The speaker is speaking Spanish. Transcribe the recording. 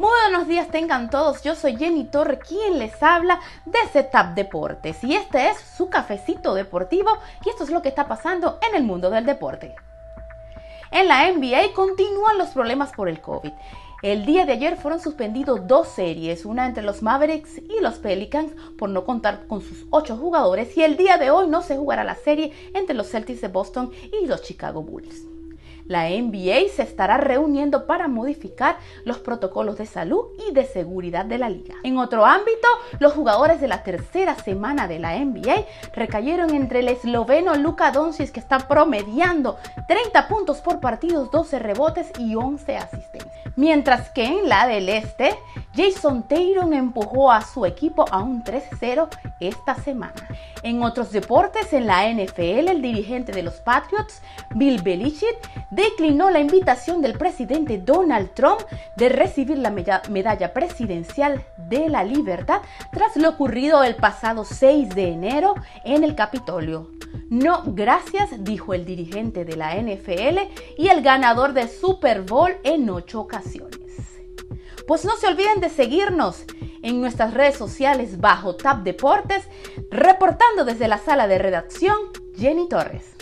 Muy buenos días tengan todos, yo soy Jenny Torre quien les habla de Setup Deportes y este es su cafecito deportivo y esto es lo que está pasando en el mundo del deporte. En la NBA continúan los problemas por el COVID. El día de ayer fueron suspendidos dos series, una entre los Mavericks y los Pelicans por no contar con sus ocho jugadores y el día de hoy no se jugará la serie entre los Celtics de Boston y los Chicago Bulls. La NBA se estará reuniendo para modificar los protocolos de salud y de seguridad de la liga. En otro ámbito, los jugadores de la tercera semana de la NBA recayeron entre el esloveno Luka Doncic que está promediando 30 puntos por partido, 12 rebotes y 11 asistencias. Mientras que en la del este, Jason Taylor empujó a su equipo a un 3-0 esta semana. En otros deportes, en la NFL, el dirigente de los Patriots, Bill Belichick, declinó la invitación del presidente Donald Trump de recibir la medalla presidencial de la libertad tras lo ocurrido el pasado 6 de enero en el Capitolio. No, gracias, dijo el dirigente de la NFL y el ganador del Super Bowl en ocho ocasiones. Pues no se olviden de seguirnos en nuestras redes sociales bajo Tap Deportes, reportando desde la sala de redacción Jenny Torres.